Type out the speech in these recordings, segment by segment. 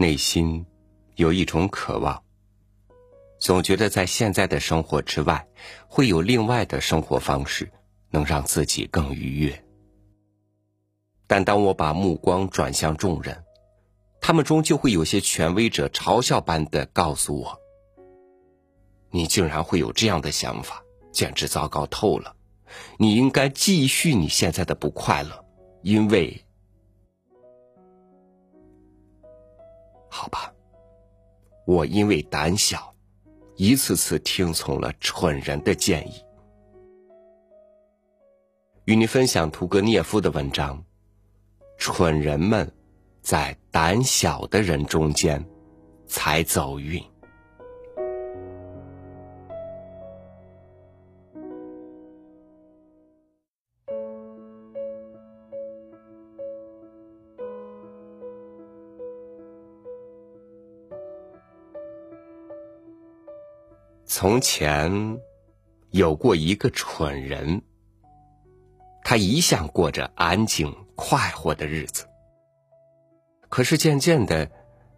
内心有一种渴望，总觉得在现在的生活之外，会有另外的生活方式能让自己更愉悦。但当我把目光转向众人，他们中就会有些权威者嘲笑般的告诉我：“你竟然会有这样的想法，简直糟糕透了！你应该继续你现在的不快乐，因为……”好吧，我因为胆小，一次次听从了蠢人的建议。与您分享屠格涅夫的文章：蠢人们在胆小的人中间才走运。从前，有过一个蠢人。他一向过着安静快活的日子。可是渐渐的，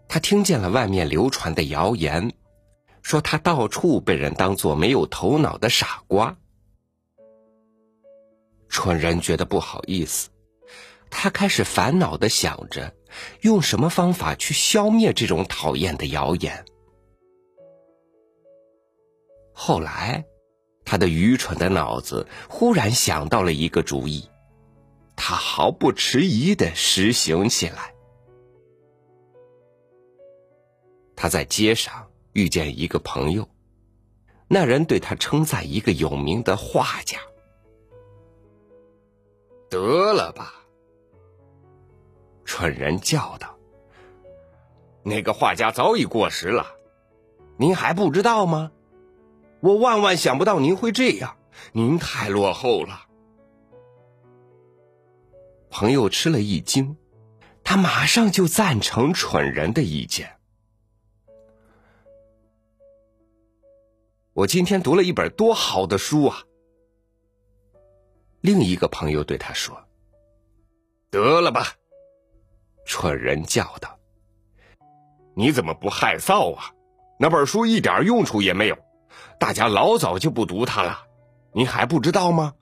他听见了外面流传的谣言，说他到处被人当作没有头脑的傻瓜。蠢人觉得不好意思，他开始烦恼的想着，用什么方法去消灭这种讨厌的谣言。后来，他的愚蠢的脑子忽然想到了一个主意，他毫不迟疑的实行起来。他在街上遇见一个朋友，那人对他称赞一个有名的画家。得了吧，蠢人叫道：“那个画家早已过时了，您还不知道吗？”我万万想不到您会这样，您太落后了。朋友吃了一惊，他马上就赞成蠢人的意见。我今天读了一本多好的书啊！另一个朋友对他说：“得了吧！”蠢人叫道：“你怎么不害臊啊？那本书一点用处也没有。”大家老早就不读它了，您还不知道吗？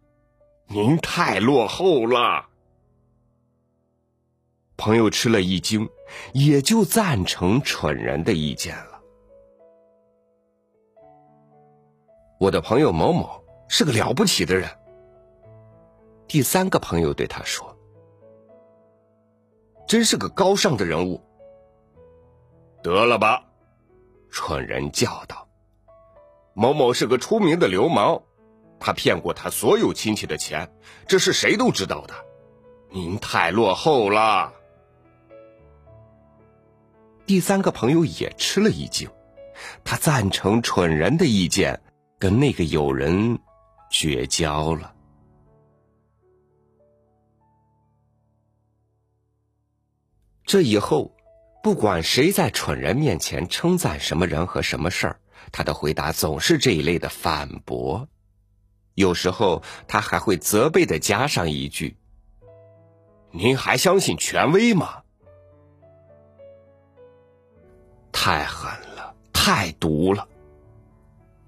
您太落后了。朋友吃了一惊，也就赞成蠢人的意见了。我的朋友某某是个了不起的人。第三个朋友对他说：“真是个高尚的人物。”得了吧，蠢人叫道。某某是个出名的流氓，他骗过他所有亲戚的钱，这是谁都知道的。您太落后了。第三个朋友也吃了一惊，他赞成蠢人的意见，跟那个友人绝交了。这以后，不管谁在蠢人面前称赞什么人和什么事儿。他的回答总是这一类的反驳，有时候他还会责备的加上一句：“您还相信权威吗？”太狠了，太毒了。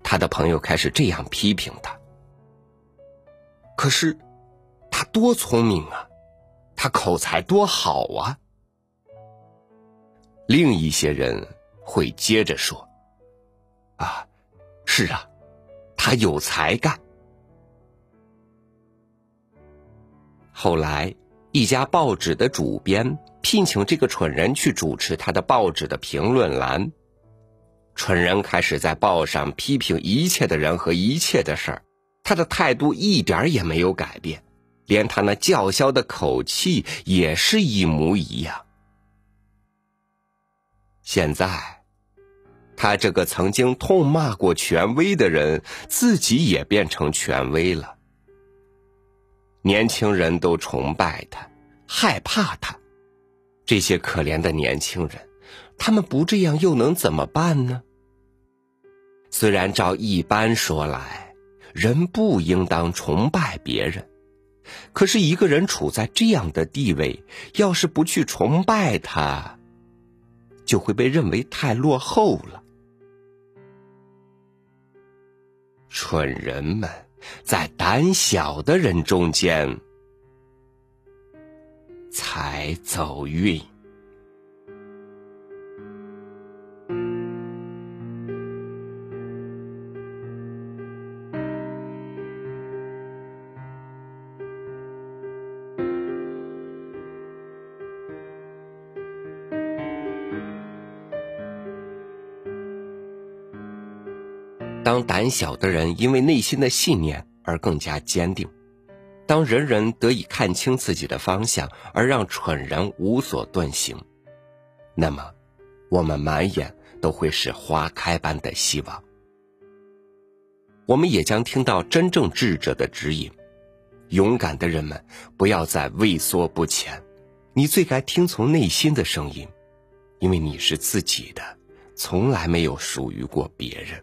他的朋友开始这样批评他。可是，他多聪明啊，他口才多好啊。另一些人会接着说。啊，是啊，他有才干。后来，一家报纸的主编聘请这个蠢人去主持他的报纸的评论栏。蠢人开始在报上批评一切的人和一切的事儿，他的态度一点也没有改变，连他那叫嚣的口气也是一模一样。现在。他这个曾经痛骂过权威的人，自己也变成权威了。年轻人都崇拜他，害怕他。这些可怜的年轻人，他们不这样又能怎么办呢？虽然照一般说来，人不应当崇拜别人，可是一个人处在这样的地位，要是不去崇拜他。就会被认为太落后了。蠢人们在胆小的人中间才走运。当胆小的人因为内心的信念而更加坚定，当人人得以看清自己的方向，而让蠢人无所遁形，那么，我们满眼都会是花开般的希望。我们也将听到真正智者的指引：勇敢的人们，不要再畏缩不前，你最该听从内心的声音，因为你是自己的，从来没有属于过别人。